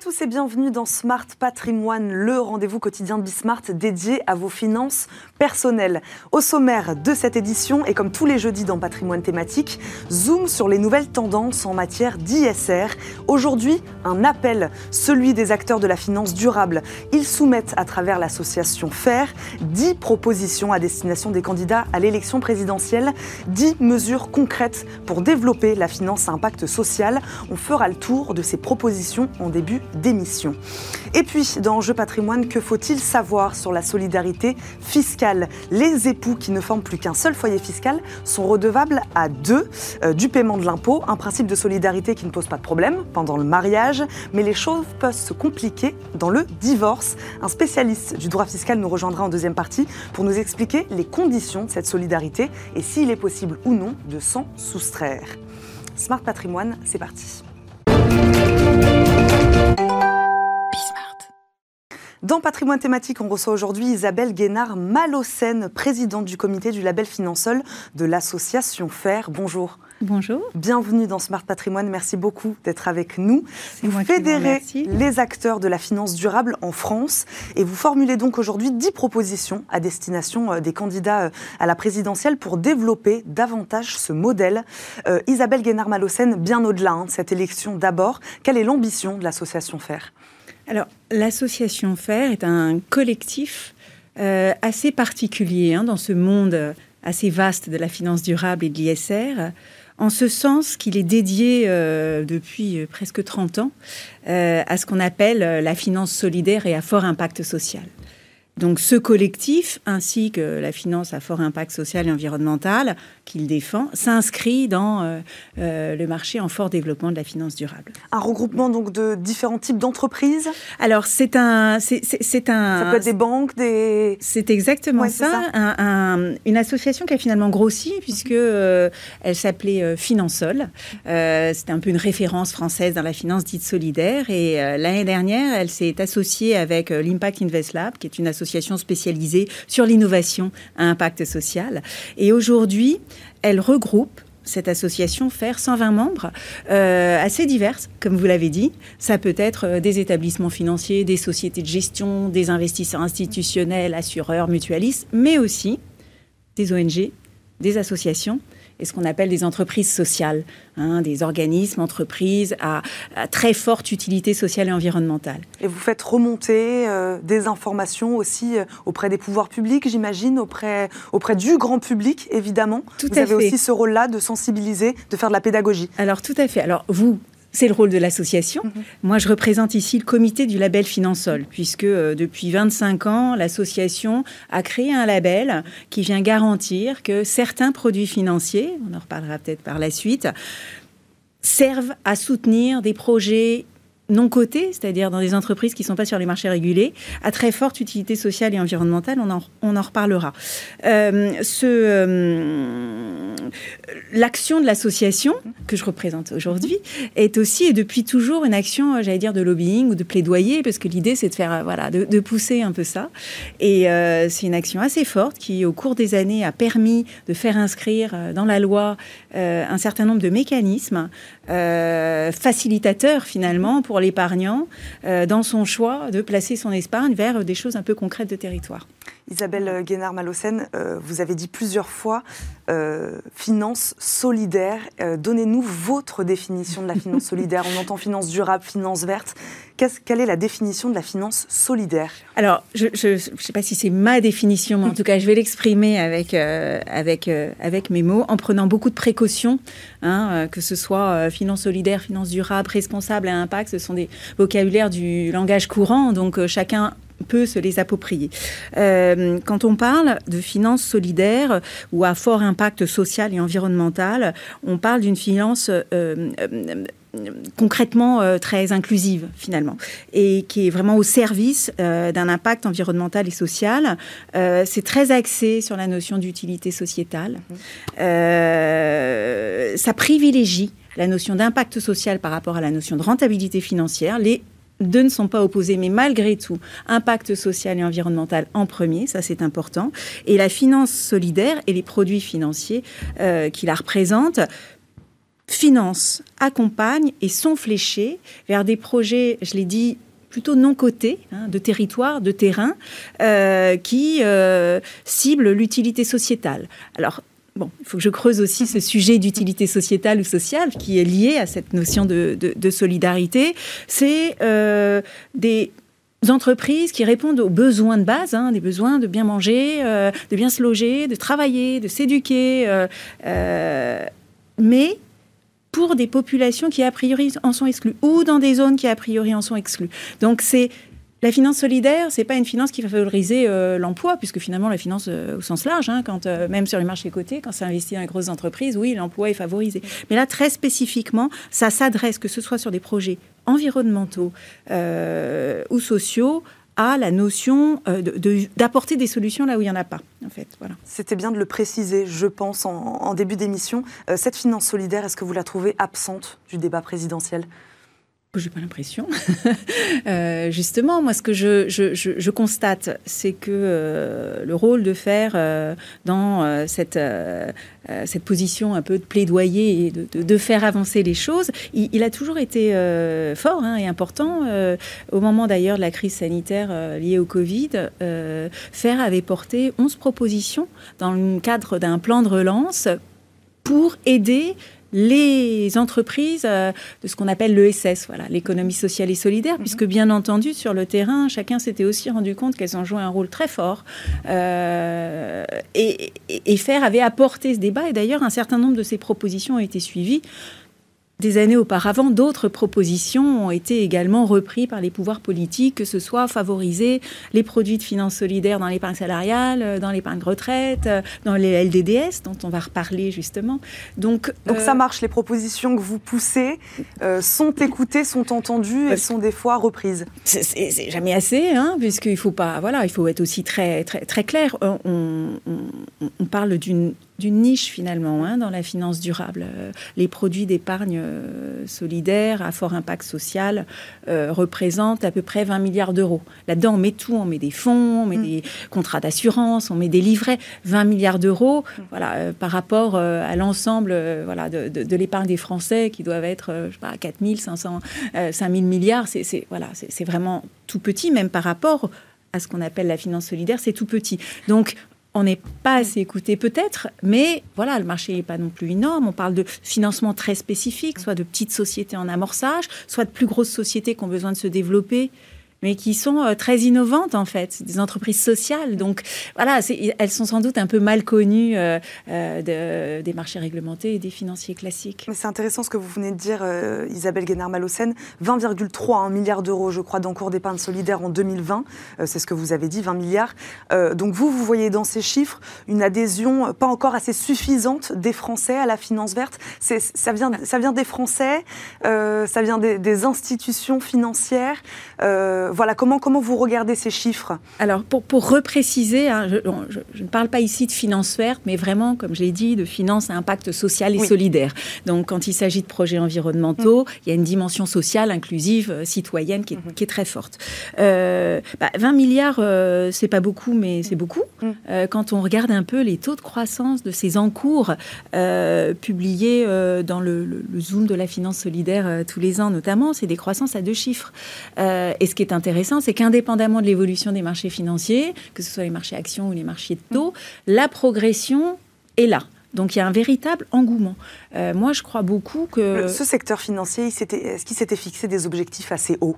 tous et bienvenue dans Smart Patrimoine, le rendez-vous quotidien de Bismart dédié à vos finances personnelles. Au sommaire de cette édition, et comme tous les jeudis dans Patrimoine thématique, zoom sur les nouvelles tendances en matière d'ISR. Aujourd'hui, un appel, celui des acteurs de la finance durable. Ils soumettent à travers l'association FAIR 10 propositions à destination des candidats à l'élection présidentielle, 10 mesures concrètes pour développer la finance à impact social. On fera le tour de ces propositions en début d'émission. Et puis, dans Jeu patrimoine, que faut-il savoir sur la solidarité fiscale? Les époux qui ne forment plus qu'un seul foyer fiscal sont redevables à deux euh, du paiement de l'impôt, un principe de solidarité qui ne pose pas de problème pendant le mariage, mais les choses peuvent se compliquer dans le divorce. Un spécialiste du droit fiscal nous rejoindra en deuxième partie pour nous expliquer les conditions de cette solidarité et s'il est possible ou non de s'en soustraire. Smart Patrimoine, c'est parti. thank you Dans Patrimoine thématique, on reçoit aujourd'hui Isabelle Guénard-Malocène, présidente du comité du label Finansol de l'association FAIR. Bonjour. Bonjour. Bienvenue dans Smart Patrimoine. Merci beaucoup d'être avec nous. Vous fédérez les acteurs de la finance durable en France et vous formulez donc aujourd'hui 10 propositions à destination euh, des candidats euh, à la présidentielle pour développer davantage ce modèle. Euh, Isabelle Guénard-Malocène, bien au-delà hein, de cette élection d'abord, quelle est l'ambition de l'association FAIR alors, l'association FAIR est un collectif euh, assez particulier hein, dans ce monde assez vaste de la finance durable et de l'ISR, en ce sens qu'il est dédié euh, depuis euh, presque 30 ans à ce qu'on appelle la finance solidaire et à fort impact social. Donc ce collectif, ainsi que la finance à fort impact social et environnemental qu'il défend, s'inscrit dans euh, euh, le marché en fort développement de la finance durable. Un regroupement donc de différents types d'entreprises? Alors c'est un... C'est, un ça peut être des banques, des... C'est exactement ça. une association qui a finalement grossi puisque euh, elle s'appelait Finansol. c'était un peu une référence française dans la finance dite solidaire. Et l'année dernière, elle s'est associée avec l'Impact Invest Lab, qui est une association spécialisée sur l'innovation à impact social. Et aujourd'hui, elle regroupe cette association faire 120 membres, euh, assez diverses, comme vous l'avez dit. Ça peut être euh, des établissements financiers, des sociétés de gestion, des investisseurs institutionnels, assureurs, mutualistes, mais aussi des ONG, des associations et ce qu'on appelle des entreprises sociales, hein, des organismes, entreprises à, très forte utilité sociale et environnementale. Et vous faites remonter euh, des informations aussi euh, auprès des pouvoirs publics, j'imagine, auprès, auprès du grand public, évidemment. Tout vous avez aussi ce rôle-là de sensibiliser, de faire de la pédagogie. Alors tout à fait. Alors vous, c'est le rôle de l'association. Mhm. Moi, je représente ici le comité du label Finansol, puisque euh, depuis 25 ans, l'association a créé un label qui vient garantir que certains produits financiers, on en reparlera peut-être par la suite, servent à soutenir des projets non cotés, c'est-à-dire dans des entreprises qui ne sont pas sur les marchés régulés, à très forte utilité sociale et environnementale. On en, on en reparlera. Euh, euh, l'action de l'association que je représente aujourd'hui est aussi et depuis toujours une action, euh, j'allais dire, de lobbying ou de plaidoyer, parce que l'idée c'est de faire, voilà, de, pousser un peu ça. Et c'est une action assez forte qui, au cours des années, a permis de faire inscrire dans la loi un certain nombre de mécanismes facilitateurs finalement pour l'épargnant euh, dans son choix de placer son épargne vers des choses un peu concrètes de territoire. Isabelle Guénard-Malocène, euh, vous avez dit plusieurs fois euh, finance solidaire. Donnez-nous votre définition de la finance solidaire. On entend finance durable, finance verte. quelle est la définition de la finance solidaire? Alors, je ne sais pas si c'est ma définition, mais en tout cas, je vais l'exprimer avec, avec, avec mes mots, en prenant beaucoup de précautions, hein, que ce soit finance solidaire, finance durable, responsable à impact. Ce sont des vocabulaires du langage courant, donc chacun peut se les approprier. Euh, quand on parle de finances solidaires ou à fort impact social et environnemental, on parle d'une finance euh, euh, concrètement très inclusive finalement et qui est vraiment au service d'un impact environnemental et social. c'est très axé sur la notion d'utilité sociétale. Ça privilégie la notion d'impact social par rapport à la notion de rentabilité financière. Les deux ne sont pas opposés, mais malgré tout, impact social et environnemental en premier, ça c'est important. Et la finance solidaire et les produits financiers euh, qui la représentent financent, accompagnent et sont fléchés vers des projets, je l'ai dit, plutôt non cotés, hein, de territoire, de terrain, euh, qui euh, ciblent l'utilité sociétale. Alors, Bon, il faut que je creuse aussi ce sujet d'utilité sociétale ou sociale qui est lié à cette notion de, solidarité. C'est euh, des entreprises qui répondent aux besoins de base, hein, des besoins de bien manger, de bien se loger, de travailler, de s'éduquer, mais pour des populations qui a priori en sont exclues ou dans des zones qui a priori en sont exclues. Donc c'est la finance solidaire, c'est pas une finance qui va favoriser euh, l'emploi, puisque finalement la finance euh, au sens large, hein, euh, même sur les marchés cotés, quand c'est investi dans les grosses entreprises, oui, l'emploi est favorisé. Mais là, très spécifiquement, ça s'adresse, que ce soit sur des projets environnementaux ou sociaux, à la notion d'apporter des solutions là où il n'y en a pas. En fait. C'était bien de le préciser, je pense, en, début d'émission. Cette finance solidaire, est-ce que vous la trouvez absente du débat présidentiel? J'ai pas l'impression. Euh, justement, moi, ce que je, constate, c'est que euh, le rôle de faire euh, dans cette, position un peu de plaidoyer et de, faire avancer les choses, il, a toujours été fort hein, et important. au moment d'ailleurs de la crise sanitaire liée au Covid, FAIR avait porté 11 propositions dans le cadre d'un plan de relance pour aider les entreprises euh, de ce qu'on appelle l'ESS, voilà, l'économie sociale et solidaire, mhm. puisque bien entendu, sur le terrain, chacun s'était aussi rendu compte qu'elles ont joué un rôle très fort. Euh, et, et, FAIR avait apporté ce débat, et d'ailleurs, un certain nombre de ces propositions ont été suivies des années auparavant, d'autres propositions ont été également reprises par les pouvoirs politiques, que ce soit favoriser les produits de finances solidaires dans l'épargne salariale, euh, dans l'épargne retraite, euh, dans les LDDS, dont on va reparler justement. Donc, Donc ça euh, marche, les propositions que vous poussez sont écoutées, sont entendues et sont des fois reprises. C'est jamais assez, hein, puisqu'il faut pas, voilà, il faut être aussi très, très, très clair. on, on parle d'une d'une niche finalement hein, dans la finance durable. Euh, les produits d'épargne euh, solidaire à fort impact social euh, représentent à peu près 20 milliards d'euros. Là-dedans, on met tout, on met des fonds, on met mm. des contrats d'assurance, on met des livrets. 20 milliards d'euros, mm. voilà, par rapport à l'ensemble voilà, de, l'épargne des Français qui doivent être, je sais pas, 4 500, 5 000 milliards. C'est voilà, c'est vraiment tout petit, même par rapport à ce qu'on appelle la finance solidaire, c'est tout petit. Donc, on n'est pas assez écouté peut-être, mais voilà, le marché n'est pas non plus énorme. On parle de financement très spécifique, soit de petites sociétés en amorçage, soit de plus grosses sociétés qui ont besoin de se développer mais qui sont euh, très innovantes en fait, des entreprises sociales. Donc voilà, elles sont sans doute un peu mal connues euh, euh, des marchés réglementés et des financiers classiques. C'est intéressant ce que vous venez de dire, Isabelle Guénard-Malocène. 20,3 milliards d'euros, je crois, d'encours d'épargne solidaire en 2020. c'est ce que vous avez dit, 20 milliards. donc vous, vous voyez dans ces chiffres une adhésion pas encore assez suffisante des Français à la finance verte. Ça vient, ça vient des Français, ça vient des, institutions financières. Voilà, comment, comment vous regardez ces chiffres? Alors, pour, pour repréciser, hein, je, ne parle pas ici de finance verte, mais vraiment, comme je l'ai dit, de finance à impact social et solidaire. Donc, quand il s'agit de projets environnementaux, mm. il y a une dimension sociale, inclusive, euh, citoyenne qui est, mm-hmm. qui est, très forte. 20 euh, bah, milliards, c'est pas beaucoup, mais c'est beaucoup. Mm. quand on regarde un peu les taux de croissance de ces encours publiés dans le, Zoom de la finance solidaire tous les ans, notamment, c'est des croissances à deux chiffres. et ce qui est intéressant, c'est qu'indépendamment de l'évolution des marchés financiers, que ce soit les marchés actions ou les marchés de taux, la progression est là. Donc il y a un véritable engouement. Euh, moi, je crois beaucoup que... Ce secteur financier, est-ce qu'il s'était fixé des objectifs assez hauts?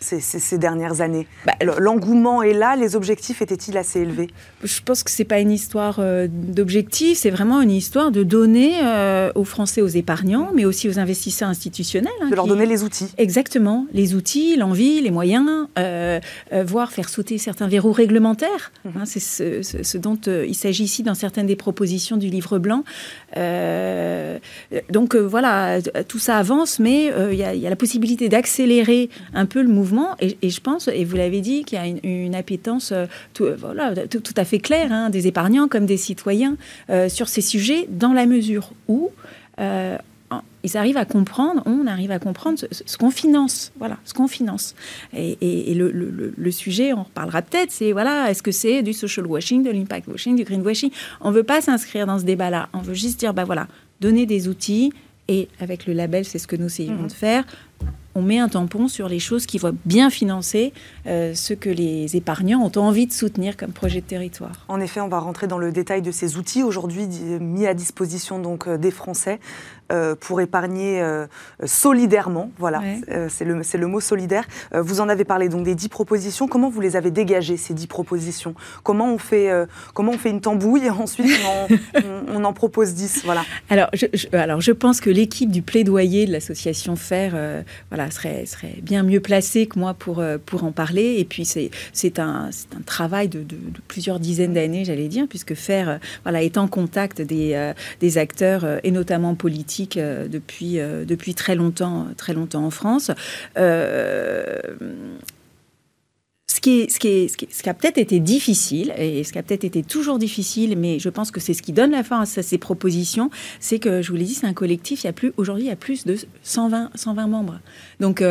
Ces, dernières années bah, L'engouement est là, les objectifs étaient-ils assez élevés? Je pense que ce n'est pas une histoire euh, d'objectifs, c'est vraiment une histoire de donner euh, aux Français, aux épargnants, mais aussi aux investisseurs institutionnels. Hein, de leur donner les outils. Exactement, les outils, l'envie, les moyens, euh, voire faire sauter certains verrous réglementaires. Mmh. Hein, c'est ce, dont il s'agit ici dans certaines des propositions du livre blanc. donc voilà, tout ça avance, mais il y, y, a la possibilité d'accélérer un peu le mouvement et, je pense, et vous l'avez dit, qu'il y a une, appétence euh, tout, euh, voilà, tout, à fait claire hein, des épargnants comme des citoyens euh, sur ces sujets, dans la mesure où ils arrivent à comprendre, on arrive à comprendre ce, qu'on finance, voilà, ce qu'on finance. Et, le, le, sujet, on reparlera peut-être, c'est voilà, est-ce que c'est du social washing, de l'impact washing, du green washing? On ne veut pas s'inscrire dans ce débat-là. On veut juste dire, bah voilà, donner des outils, Et avec le label, c'est ce que nous essayons mhm. de faire on met un tampon sur les choses qui vont bien financer euh, ce que les épargnants ont envie de soutenir comme projet de territoire. En effet, on va rentrer dans le détail de ces outils aujourd'hui mis à disposition donc euh, des Français. Euh, pour épargner euh, solidairement. Voilà, c'est le, le, mot solidaire. vous en avez parlé donc des dix propositions. Comment vous les avez dégagées, ces dix propositions? Comment on, fait, comment on fait une tambouille et ensuite on en, propose dix? Voilà. alors, je, alors, je pense que l'équipe du plaidoyer de l'association FAIR voilà, serait, serait bien mieux placée que moi pour, pour en parler. Et puis, c'est un, un travail de, plusieurs dizaines d'années, j'allais dire, puisque FAIR voilà, est en contact des, des acteurs, et notamment politiques, euh, depuis, euh, depuis très longtemps, très longtemps en France. Euh, ce qui, ce, qui ce, qui a peut-être été difficile, et ce qui a peut-être été toujours difficile, mais je pense que c'est ce qui donne la fin à ces propositions, c'est que, je vous l'ai dit, c'est un collectif, il y a plus, aujourd'hui, il y a plus de 120, 120 membres. Donc,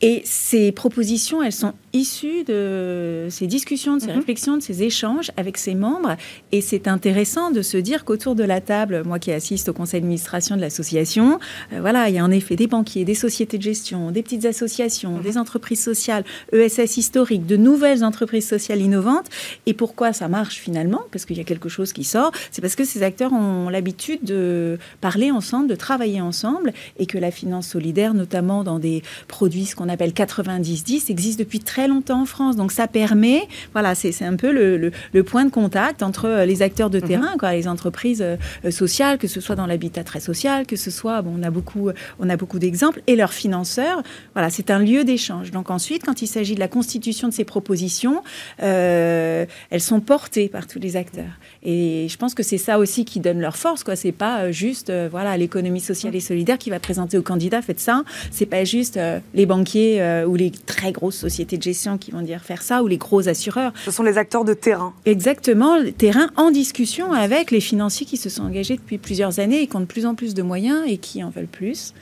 et ces propositions, elles sont issues de ces discussions, de ces mhm. réflexions, de ces échanges avec ces membres, et c'est intéressant de se dire qu'autour de la table, moi qui assiste au conseil d'administration de l'association, voilà, il y a en effet des banquiers, des sociétés de gestion, des petites associations, mhm. des entreprises sociales, ESS historiques, de nouvelles entreprises sociales innovantes. Et pourquoi ça marche finalement? Parce qu'il y a quelque chose qui sort. C'est parce que ces acteurs ont l'habitude de parler ensemble, de travailler ensemble, et que la finance solidaire, notamment dans des produits, ce qu'on appelle 90-10, existe depuis très longtemps en France. Donc ça permet, voilà, c'est un peu le, le, point de contact entre les acteurs de mhm. terrain, quoi, les entreprises euh, sociales, que ce soit dans l'habitat très social, que ce soit, bon, on a beaucoup, on a beaucoup d'exemples, et leurs financeurs. Voilà, c'est un lieu d'échange. Donc ensuite, quand il s'agit de la constitution de ces propositions, euh, elles sont portées par tous les acteurs. Et je pense que c'est ça aussi qui donne leur force. Quoi. C'est pas euh, juste euh, voilà l'économie sociale et solidaire qui va présenter aux candidats faites ça. C'est pas juste les banquiers ou les très grosses sociétés de gestion qui vont dire faire ça ou les gros assureurs. Ce sont les acteurs de terrain. Exactement, terrain en discussion avec les financiers qui se sont engagés depuis plusieurs années et qui ont de plus en plus de moyens et qui en veulent plus.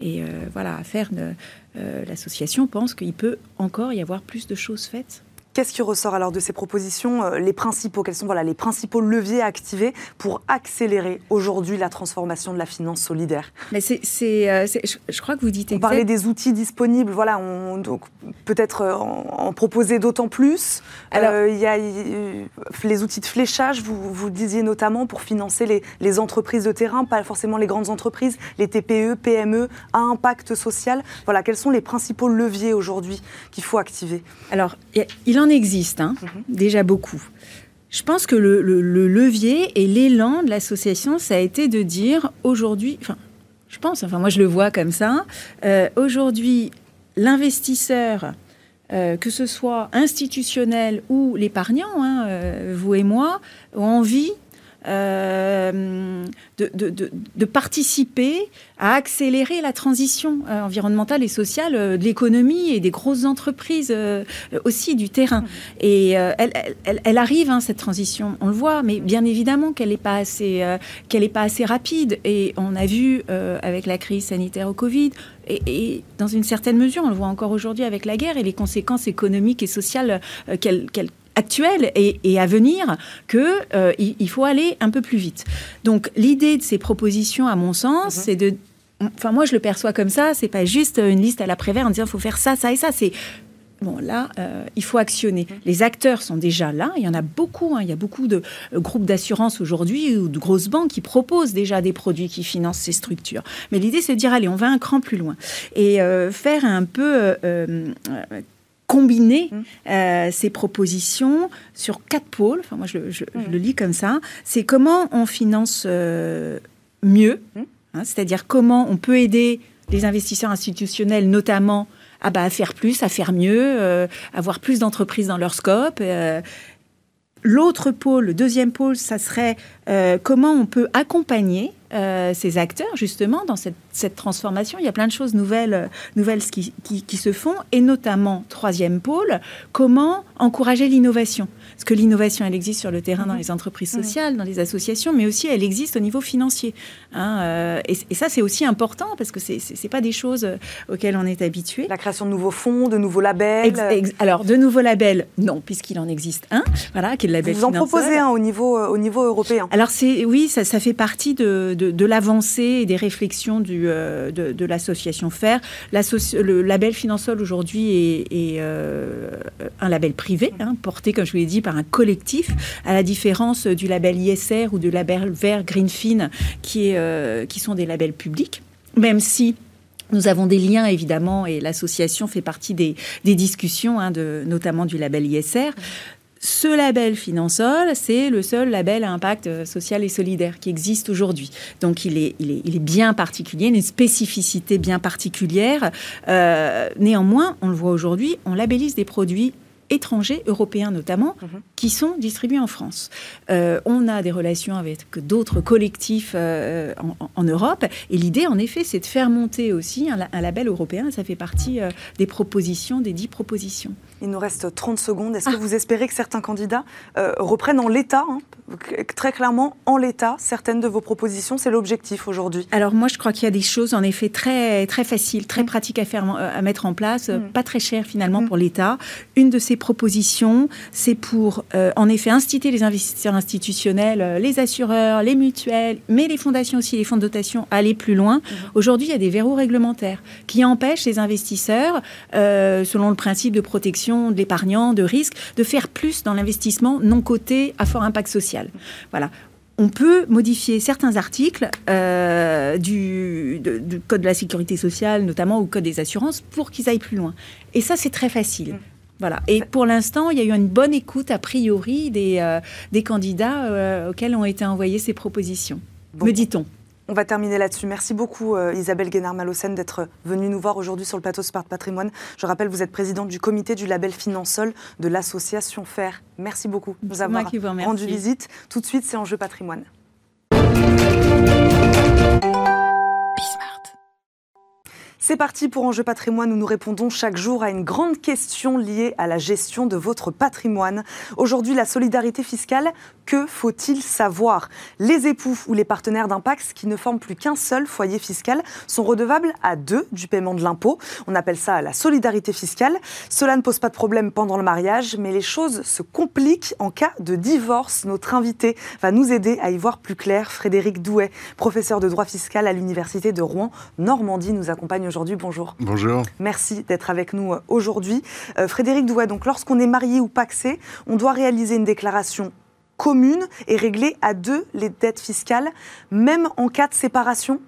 Et voilà, à faire l'association pense qu'il peut encore y avoir plus de choses faites. Qu'est-ce qui ressort alors de ces propositions euh, Les principaux, quels sont voilà, les principaux leviers à activer pour accélérer aujourd'hui la transformation de la finance solidaire? Mais c'est, euh, je, crois que vous dites. On parlait des outils disponibles, voilà, on, donc peut-être euh, en, proposer d'autant plus. Alors, il y a les outils de fléchage, vous, vous disiez notamment pour financer les, les, entreprises de terrain, pas forcément les grandes entreprises, les TPE, PME à impact social. Voilà, quels sont les principaux leviers aujourd'hui qu'il faut activer? Alors, il en en existe, hein, déjà beaucoup. Je pense que le, levier et l'élan de l'association, ça a été de dire aujourd'hui, enfin, je pense, enfin moi je le vois comme ça, euh, aujourd'hui, l'investisseur, euh, que ce soit institutionnel ou l'épargnant, hein, euh, vous et moi, ont envie euh, de, participer à accélérer la transition euh, environnementale et sociale euh, de l'économie et des grosses entreprises aussi du terrain. Et elle, arrive, hein, cette transition, on le voit, mais bien évidemment qu'elle n'est pas, assez, pas assez rapide. Et on a vu avec la crise sanitaire au Covid, et, dans une certaine mesure, on le voit encore aujourd'hui avec la guerre et les conséquences économiques et sociales qu'elle actuelle et, à venir que euh, il, faut aller un peu plus vite. Donc l'idée de ces propositions, à mon sens, mhm. c'est de Enfin, moi, je le perçois comme ça. C'est pas juste une liste à la Prévert en disant il faut faire ça, ça et ça. C'est bon, là, euh, il faut actionner. Mhm. Les acteurs sont déjà là. Il y en a beaucoup. Hein. Il y a beaucoup de euh, groupes d'assurance aujourd'hui ou de grosses banques qui proposent déjà des produits qui financent ces structures. Mais l'idée, c'est de dire allez, on va un cran plus loin et faire un peu combiner mmh. euh, ces propositions sur quatre pôles. Enfin, moi, je, mmh. le lis comme ça. C'est comment on finance euh, mieux, mmh. hein, c'est-à-dire comment on peut aider les investisseurs institutionnels, notamment, à, bah, à faire plus, à faire mieux, euh, avoir plus d'entreprises dans leur scope. L'autre pôle, le deuxième pôle, ça serait comment on peut accompagner euh, ces acteurs justement dans cette, transformation. Il y a plein de choses nouvelles, euh, nouvelles qui, qui, se font, et notamment, troisième pôle, comment encourager l'innovation. Parce que l'innovation, elle existe sur le terrain dans mhm. les entreprises sociales, dans les associations, mais aussi elle existe au niveau financier. Hein, euh, et, ça, c'est aussi important parce que c'est n'est pas des choses auxquelles on est habitué. La création de nouveaux fonds, de nouveaux labels. alors, de nouveaux labels, non, puisqu'il en existe un, voilà, qui est le label Vous en proposez un au niveau, au niveau européen. Alors, oui, ça, ça fait partie de de, l'avancée et des réflexions du, de, l'association FAIR. Le label Finansol aujourd'hui est, un label privé, hein, porté, comme je vous l'ai dit, par un collectif, à la différence du label ISR ou du label vert Greenfin, qui, est, qui sont des labels publics, même si nous avons des liens évidemment et l'association fait partie des, discussions, hein, de, notamment du label ISR. Ce label Finansol, c'est le seul label à impact euh, social et solidaire qui existe aujourd'hui. Donc il est, il, est, il est, bien particulier, une spécificité bien particulière. Euh, néanmoins, on le voit aujourd'hui, on labellise des produits étrangers, européens notamment, mhm. qui sont distribués en France. Euh, on a des relations avec d'autres collectifs euh, en, Europe, et l'idée, en effet, c'est de faire monter aussi un, label européen. Ça fait partie euh, des propositions, des dix propositions. Il nous reste 30 secondes. Est-ce que vous espérez que certains candidats reprennent en l'état, hein, très clairement en l'état, certaines de vos propositions C'est l'objectif aujourd'hui? Alors moi, je crois qu'il y a des choses, en effet, très, très faciles, très mm. pratiques à, faire, à mettre en place, mm. pas très chères finalement mm. pour l'État. Une de ces propositions, c'est pour, euh, en effet, inciter les investisseurs institutionnels, euh, les assureurs, les mutuelles, mais les fondations aussi, les fonds de dotation, à aller plus loin. Aujourd'hui, il y a des verrous réglementaires qui empêchent les investisseurs, euh, selon le principe de protection de l'épargnant, de risque, de faire plus dans l'investissement non coté à fort impact social. Voilà on peut modifier certains articles du, du, Code de la sécurité sociale, notamment au Code des assurances, pour qu'ils aillent plus loin. Et ça, c'est très facile. Mhm. Voilà. Et pour l'instant, il y a eu une bonne écoute, a priori, des, euh, des candidats euh, auxquels ont été envoyées ces propositions, me dit-on. On va terminer là-dessus. Merci beaucoup euh, Isabelle Guénard-Malocène d'être venue nous voir aujourd'hui sur le plateau Smart Patrimoine. Je rappelle, vous êtes présidente du comité du label Finansol de l'association FAIR. Merci beaucoup de nous avoir rendu visite. Tout de suite, c'est Enjeu Patrimoine. C'est parti pour Enjeu patrimoine où nous répondons chaque jour à une grande question liée à la gestion de votre patrimoine. Aujourd'hui, la solidarité fiscale, que faut-il savoir? Les époux ou les partenaires d'impact qui ne forment plus qu'un seul foyer fiscal sont redevables à deux du paiement de l'impôt. On appelle ça la solidarité fiscale. Cela ne pose pas de problème pendant le mariage, mais les choses se compliquent en cas de divorce. Notre invité va nous aider à y voir plus clair. Frédéric Douet, professeur de droit fiscal à l'Université de Rouen, Normandie, nous accompagne aujourd'hui. Bonjour. Bonjour. Merci d'être avec nous euh, aujourd'hui. Euh, Frédéric Douai, donc lorsqu'on est marié ou paxé, on doit réaliser une déclaration commune et régler à deux les dettes fiscales, même en cas de séparation?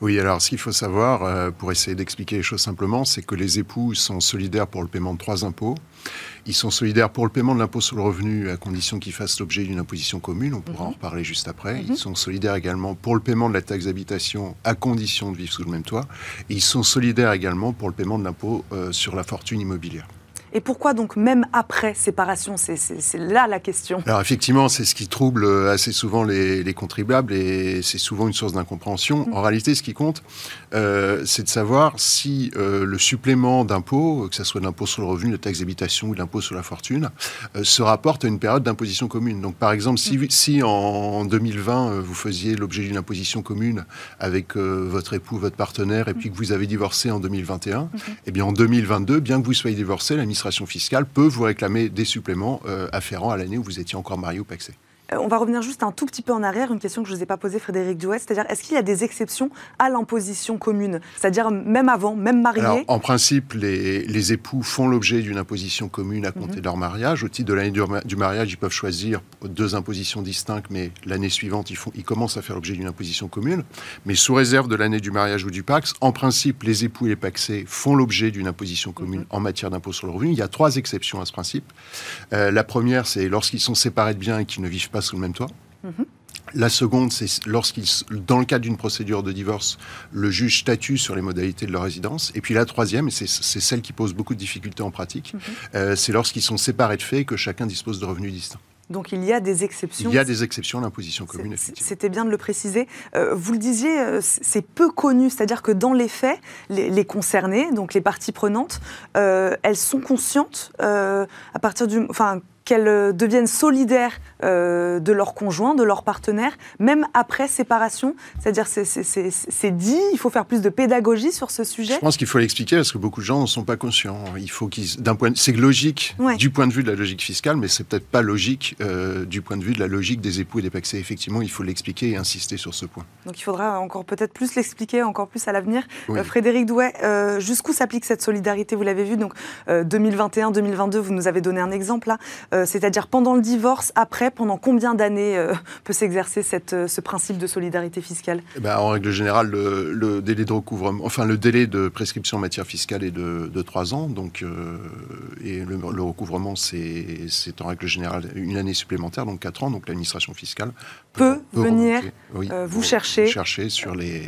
Oui, alors ce qu'il faut savoir, euh, pour essayer d'expliquer les choses simplement, c'est que les époux sont solidaires pour le paiement de trois impôts. Ils sont solidaires pour le paiement de l'impôt sur le revenu à condition qu'ils fassent l'objet d'une imposition commune. On pourra en mhm. reparler juste après. Ils mhm. sont solidaires également pour le paiement de la taxe d'habitation à condition de vivre sous le même toit. Et ils sont solidaires également pour le paiement de l'impôt euh, sur la fortune immobilière. Et pourquoi donc même après séparation C'est là la question. Alors effectivement, c'est ce qui trouble assez souvent les, contribuables et c'est souvent une source d'incompréhension. En réalité, ce qui compte, euh, c'est de savoir si euh, le supplément d'impôt, que ce soit l'impôt sur le revenu, la taxe d'habitation ou l'impôt sur la fortune, euh, se rapporte à une période d'imposition commune. Donc par exemple, si, mm. si en 2020, vous faisiez l'objet d'une imposition commune avec votre époux, votre partenaire, et puis que vous avez divorcé en 2021, mm-hmm. eh bien en 2022, bien que vous soyez divorcé, fiscale peut vous réclamer des suppléments euh, afférents à l'année où vous étiez encore marié ou paxé. Euh, on va revenir juste un tout petit peu en arrière, une question que je ne vous ai pas posée, Frédéric Douet, c'est-à-dire est-ce qu'il y a des exceptions à l'imposition commune? C'est-à-dire même avant, même marié En principe, les, époux font l'objet d'une imposition commune à compter mhm. de leur mariage. Au titre de l'année du, mariage, ils peuvent choisir deux impositions distinctes, mais l'année suivante, ils, font, ils commencent à faire l'objet d'une imposition commune. Mais sous réserve de l'année du mariage ou du Pax, en principe, les époux et les paxés font l'objet d'une imposition commune mhm. en matière d'impôt sur le revenu. Il y a trois exceptions à ce principe. Euh, la première, c'est lorsqu'ils sont séparés de biens et qu'ils ne vivent sous le même toit. La seconde, c'est lorsqu'il, dans le cadre d'une procédure de divorce, le juge statue sur les modalités de leur résidence. Et puis la troisième, et c'est, celle qui pose beaucoup de difficultés en pratique, mhm. euh, c'est lorsqu'ils sont séparés de fait et que chacun dispose de revenus distincts. Donc il y a des exceptions. Il y a des exceptions à l'imposition commune, effectivement. C'était bien de le préciser. Euh, vous le disiez, euh, c'est peu connu, c'est-à-dire que dans les faits, les, les concernées, donc les parties prenantes, elles sont conscientes à partir du, enfin, qu'elles deviennent solidaires de leur conjoint, de leur partenaire, même après séparation C'est-à-dire, c'est dit, il faut faire plus de pédagogie sur ce sujet Je pense qu'il faut l'expliquer parce que beaucoup de gens n'en sont pas conscients. Il faut qu'ils, d'un point, c'est logique du point de vue de la logique fiscale, mais c'est peut-être pas logique du point de vue de la logique des époux et des paxés. Effectivement, il faut l'expliquer et insister sur ce point. Donc il faudra encore peut-être plus l'expliquer, encore plus à l'avenir. Frédéric Douai, jusqu'où s'applique cette solidarité? Vous l'avez vu, donc 2021-2022, vous nous avez donné un exemple là, c'est-à-dire pendant le divorce, après, pendant combien d'années peut s'exercer ce principe de solidarité fiscale? Eh ben, En règle générale, le, délai de recouvrement, enfin le délai de prescription en matière fiscale est de, de 3 ans, donc, euh, et le, recouvrement, c'est en règle générale une année supplémentaire, donc 4 ans, donc l'administration fiscale peut, venir euh, vous chercher. chercher sur, les,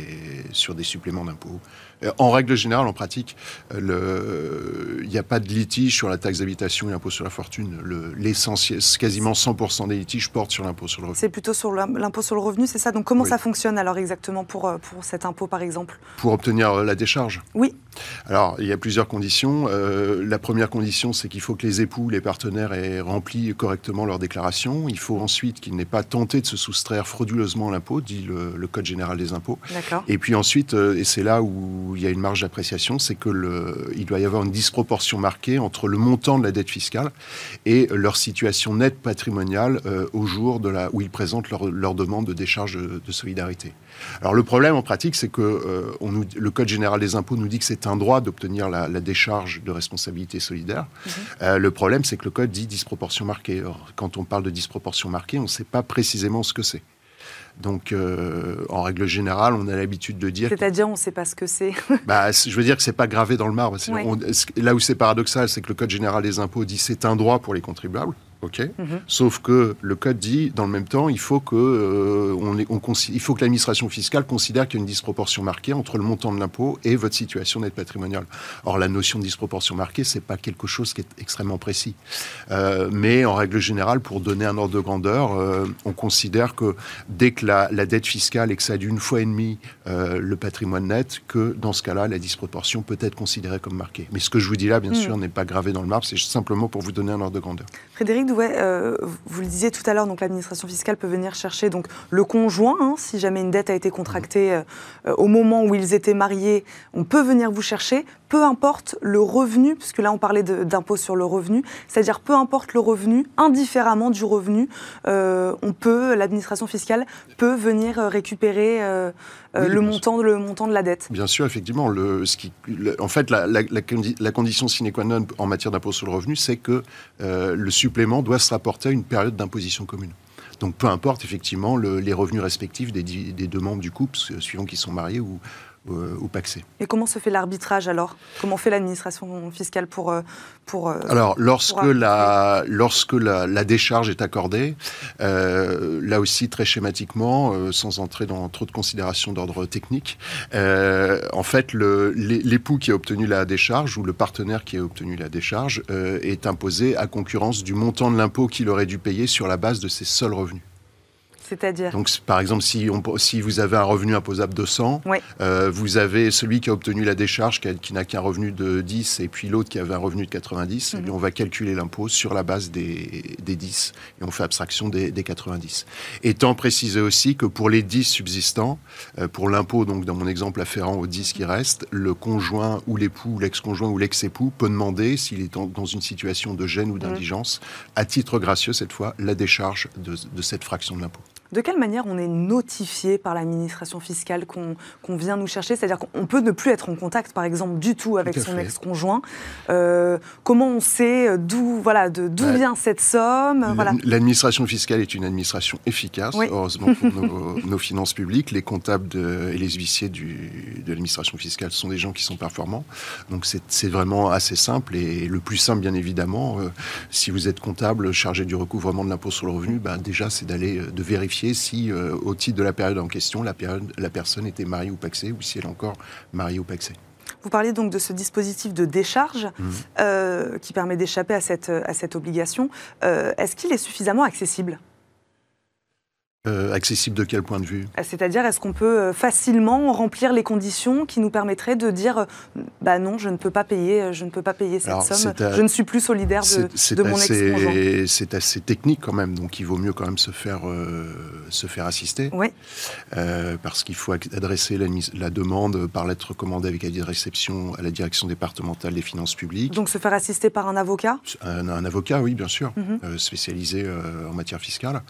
sur des suppléments d'impôts. Euh, en règle générale, en pratique, il n'y a pas de litige sur la taxe d'habitation et l'impôt sur la fortune. L'essentiel, quasiment 100% des litiges portent sur l'impôt sur le revenu. C'est plutôt sur l'impôt sur le revenu, c'est ça? Donc comment ça fonctionne alors exactement pour, euh, pour cet impôt par exemple? Pour obtenir euh, la décharge? Oui. Alors il y a plusieurs conditions. la première condition, c'est qu'il faut que les époux, les partenaires aient rempli correctement leur déclaration. Il faut ensuite qu'ils n'aient pas tenté de se soustraire frauduleusement à l'impôt, dit le, le, Code général des impôts. Et puis ensuite, et c'est là où il y a une marge d'appréciation, c'est que le, il doit y avoir une disproportion marquée entre le montant de la dette fiscale et leur situation nette patrimoniale euh, au jour de la, où ils présentent leur, leur demande de décharge de, solidarité. Alors le problème en pratique, c'est que euh, on nous, le Code général des impôts nous dit que c'est un droit d'obtenir la, la, décharge de responsabilité solidaire. Mhm. Euh, le problème, c'est que le Code dit disproportion marquée. Or, quand on parle de disproportion marquée, on ne sait pas précisément ce que c'est. Donc, euh, en règle générale, on a l'habitude de dire. C'est-à-dire, on ne sait pas ce que c'est. bah, je veux dire que c'est pas gravé dans le marbre. là où c'est paradoxal, c'est que le Code général des impôts dit c'est un droit pour les contribuables ok. Mhm. Sauf que le code dit, dans le même temps, il faut que euh, on, on, il faut que l'administration fiscale considère qu'il y a une disproportion marquée entre le montant de l'impôt et votre situation nette patrimoniale. Or, la notion de disproportion marquée, c'est pas quelque chose qui est extrêmement précis. Euh, mais en règle générale, pour donner un ordre de grandeur, euh, on considère que dès que la, la, dette fiscale excède une fois et demie le patrimoine net, que dans ce cas-là, la disproportion peut être considérée comme marquée. Mais ce que je vous dis là, bien mm. sûr, n'est pas gravé dans le marbre. C'est simplement pour vous donner un ordre de grandeur. Frédéric euh, vous le disiez tout à l'heure, l'administration fiscale peut venir chercher le conjoint, hein, si jamais une dette a été contractée euh, au moment où ils étaient mariés, on peut venir vous chercher, peu importe le revenu, puisque là on parlait d'impôt sur le revenu, c'est-à-dire peu importe le revenu, indifféremment du revenu, euh, on peut, l'administration fiscale peut venir récupérer le, montant, le montant de la dette. Bien sûr, effectivement. Le, ce qui, en fait, la, la, condition sine qua non en matière d'impôt sur le revenu, c'est que le supplément doit se rapporter à une période d'imposition commune. Donc peu importe effectivement les revenus respectifs des, des, deux membres du couple, suivant qu'ils sont mariés ou, euh. Et comment se fait l'arbitrage alors? Comment fait l'administration fiscale pour... Euh, pour euh, alors, lorsque, la, lorsque la, décharge est accordée, là aussi très schématiquement, sans entrer dans trop de considérations d'ordre technique, en fait, l'époux qui a obtenu la décharge ou le partenaire qui a obtenu la décharge est imposé à concurrence du montant de l'impôt qu'il aurait dû payer sur la base de ses seuls revenus. C'est-à-dire Donc, par exemple, si, on, si, vous avez un revenu imposable de 100, euh, vous avez celui qui a obtenu la décharge qui, n'a qu'un revenu de 10 et puis l'autre qui avait un revenu de 90. Et mhm. on va calculer l'impôt sur la base des, des, 10 et on fait abstraction des, des, 90. Étant précisé aussi que pour les 10 subsistants, euh, pour l'impôt, donc dans mon exemple afférent aux 10 qui restent, le conjoint ou l'époux, l'ex-conjoint ou l'ex-époux peut demander, s'il est dans une situation de gêne ou mhm. d'indigence, à titre gracieux cette fois, la décharge de, de cette fraction de l'impôt. De quelle manière on est notifié par l'administration fiscale qu'on vient nous chercher? C'est-à-dire qu'on peut ne plus être en contact, par exemple, du tout avec son ex-conjoint. Euh, comment on sait d'où voilà, bah, vient cette somme? voilà. L'administration fiscale est une administration efficace, heureusement pour nos, finances publiques. Les comptables et les huissiers du, de l'administration fiscale sont des gens qui sont performants. Donc c'est vraiment assez simple et le plus simple, bien évidemment, euh, si vous êtes comptable chargé du recouvrement de l'impôt sur le revenu, bah, déjà c'est d'aller euh, de vérifier si, euh, au titre de la période en question, la, période, la personne était mariée ou paxée, ou si elle est encore mariée ou paxée. Vous parliez donc de ce dispositif de décharge mmh. euh, qui permet d'échapper à cette, à cette obligation. Euh, est-ce qu'il est suffisamment accessible? Euh, accessible de quel point de vue? Euh, C'est-à-dire, est-ce qu'on peut euh, facilement remplir les conditions qui nous permettraient de dire, bah non, je ne peux pas payer, je ne peux pas payer cette somme, je ne suis plus solidaire de, de mon ex-conjoint C'est assez technique quand même, donc il vaut mieux quand même se faire, se faire assister. Oui. parce qu'il faut adresser la, la, demande par lettre recommandée avec avis de réception à la direction départementale des finances publiques. Donc se faire assister par un avocat? Un, avocat, oui, bien sûr, mhm. spécialisé en matière fiscale.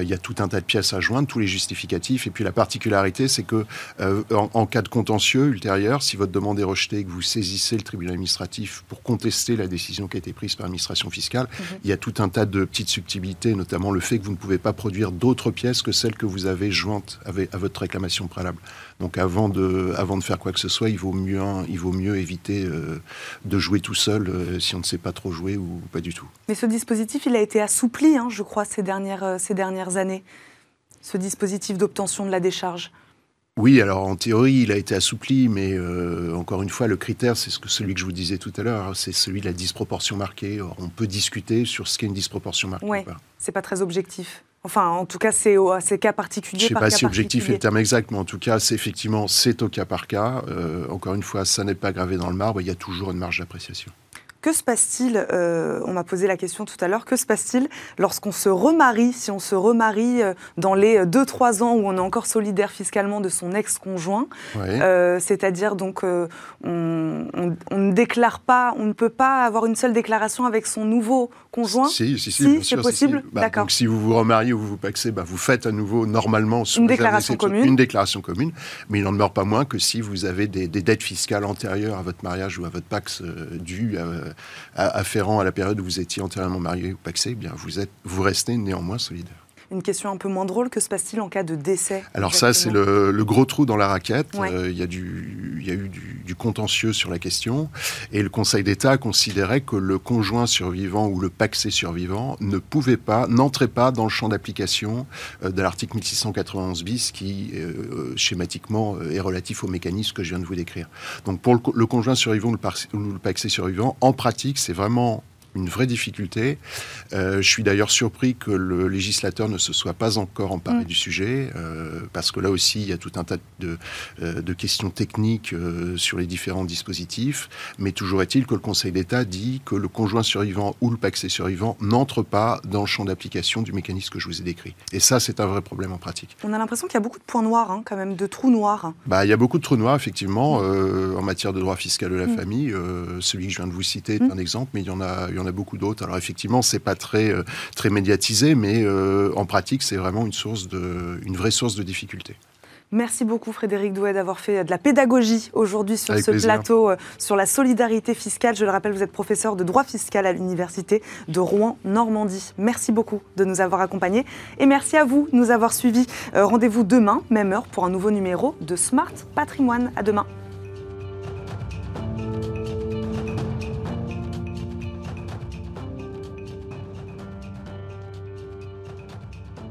Il y a tout un tas de pièces à joindre, tous les justificatifs. Et puis la particularité, c'est que euh, en, cas de contentieux ultérieur, si votre demande est rejetée et que vous saisissez le tribunal administratif pour contester la décision qui a été prise par l'administration fiscale, mhm. il y a tout un tas de petites subtilités, notamment le fait que vous ne pouvez pas produire d'autres pièces que celles que vous avez jointes à votre réclamation préalable. Donc avant de, avant de faire quoi que ce soit, il vaut mieux, il vaut mieux éviter euh, de jouer tout seul euh, si on ne sait pas trop jouer ou pas du tout. Mais ce dispositif, il a été assoupli, hein, je crois, ces dernières, ces dernières années ce dispositif d'obtention de la décharge? Oui, alors en théorie, il a été assoupli, mais euh, encore une fois, le critère, c'est ce que, celui que je vous disais tout à l'heure, hein, c'est celui de la disproportion marquée. on peut discuter sur ce qu'est une disproportion marquée. Oui, c'est pas très objectif. Enfin, en tout cas, c'est au cas particulier. Je ne sais pas si objectif est le terme exact, mais en tout cas, c'est effectivement, c'est au cas par cas. Euh, encore une fois, ça n'est pas gravé dans le marbre. Il y a toujours une marge d'appréciation. Que se passe-t-il euh, On m'a posé la question tout à l'heure. Que se passe-t-il lorsqu'on se remarie, si on se remarie euh, dans les 2-3 ans où on est encore solidaire fiscalement de son ex-conjoint euh, C'est-à-dire donc on, ne déclare pas, on ne peut pas avoir une seule déclaration avec son nouveau conjoint? Si, si, si, c'est possible? Bah, D'accord. Donc si vous vous remariez ou vous vous paxez, bah, vous faites à nouveau normalement une déclaration commune. Une déclaration commune, mais il n'en demeure pas moins que si vous avez des, dettes fiscales antérieures à votre mariage ou à votre pax dû afférent à la période où vous étiez entièrement marié ou paxé, eh bien vous, êtes, vous restez néanmoins solidaire. Une question un peu moins drôle, que se passe-t-il en cas de décès Alors ça, c'est le, gros trou dans la raquette. Euh, il y, a du, y a eu du, contentieux sur la question. Et le Conseil d'État considérait que le conjoint survivant ou le paxé survivant ne pouvait pas, n'entrait pas dans le champ d'application euh, de l'article 1691 bis qui, euh, schématiquement, est relatif au mécanisme que je viens de vous décrire. Donc pour le, conjoint survivant ou le, le paxé survivant, en pratique, c'est vraiment une vraie difficulté. Euh, je suis d'ailleurs surpris que le législateur ne se soit pas encore emparé mm. du sujet, euh, parce que là aussi, il y a tout un tas de, euh, de questions techniques sur les différents dispositifs. Mais toujours est-il que le Conseil d'État dit que le conjoint survivant ou le paxé survivant n'entre pas dans le champ d'application du mécanisme que je vous ai décrit. Et ça, c'est un vrai problème en pratique. On a l'impression qu'il y a beaucoup de points noirs, hein, quand même, de trous noirs. Bah, il y a beaucoup de trous noirs, effectivement, mm. en matière de droit fiscal de la mm. famille. celui que je viens de vous citer est un exemple, mais il y en a, il y en a beaucoup d'autres. Alors effectivement, c'est pas très euh, très médiatisé, mais euh, en pratique, c'est vraiment une source de, une vraie source de difficulté. Merci beaucoup Frédéric Douet d'avoir fait de la pédagogie aujourd'hui sur ce plateau euh, sur la solidarité fiscale. Je le rappelle, vous êtes professeur de droit fiscal à l'université de Rouen-Normandie. Merci beaucoup de nous avoir accompagnés et merci à vous de nous avoir suivis. Rendez-vous demain, même heure, pour un nouveau numéro de Smart Patrimoine. À demain.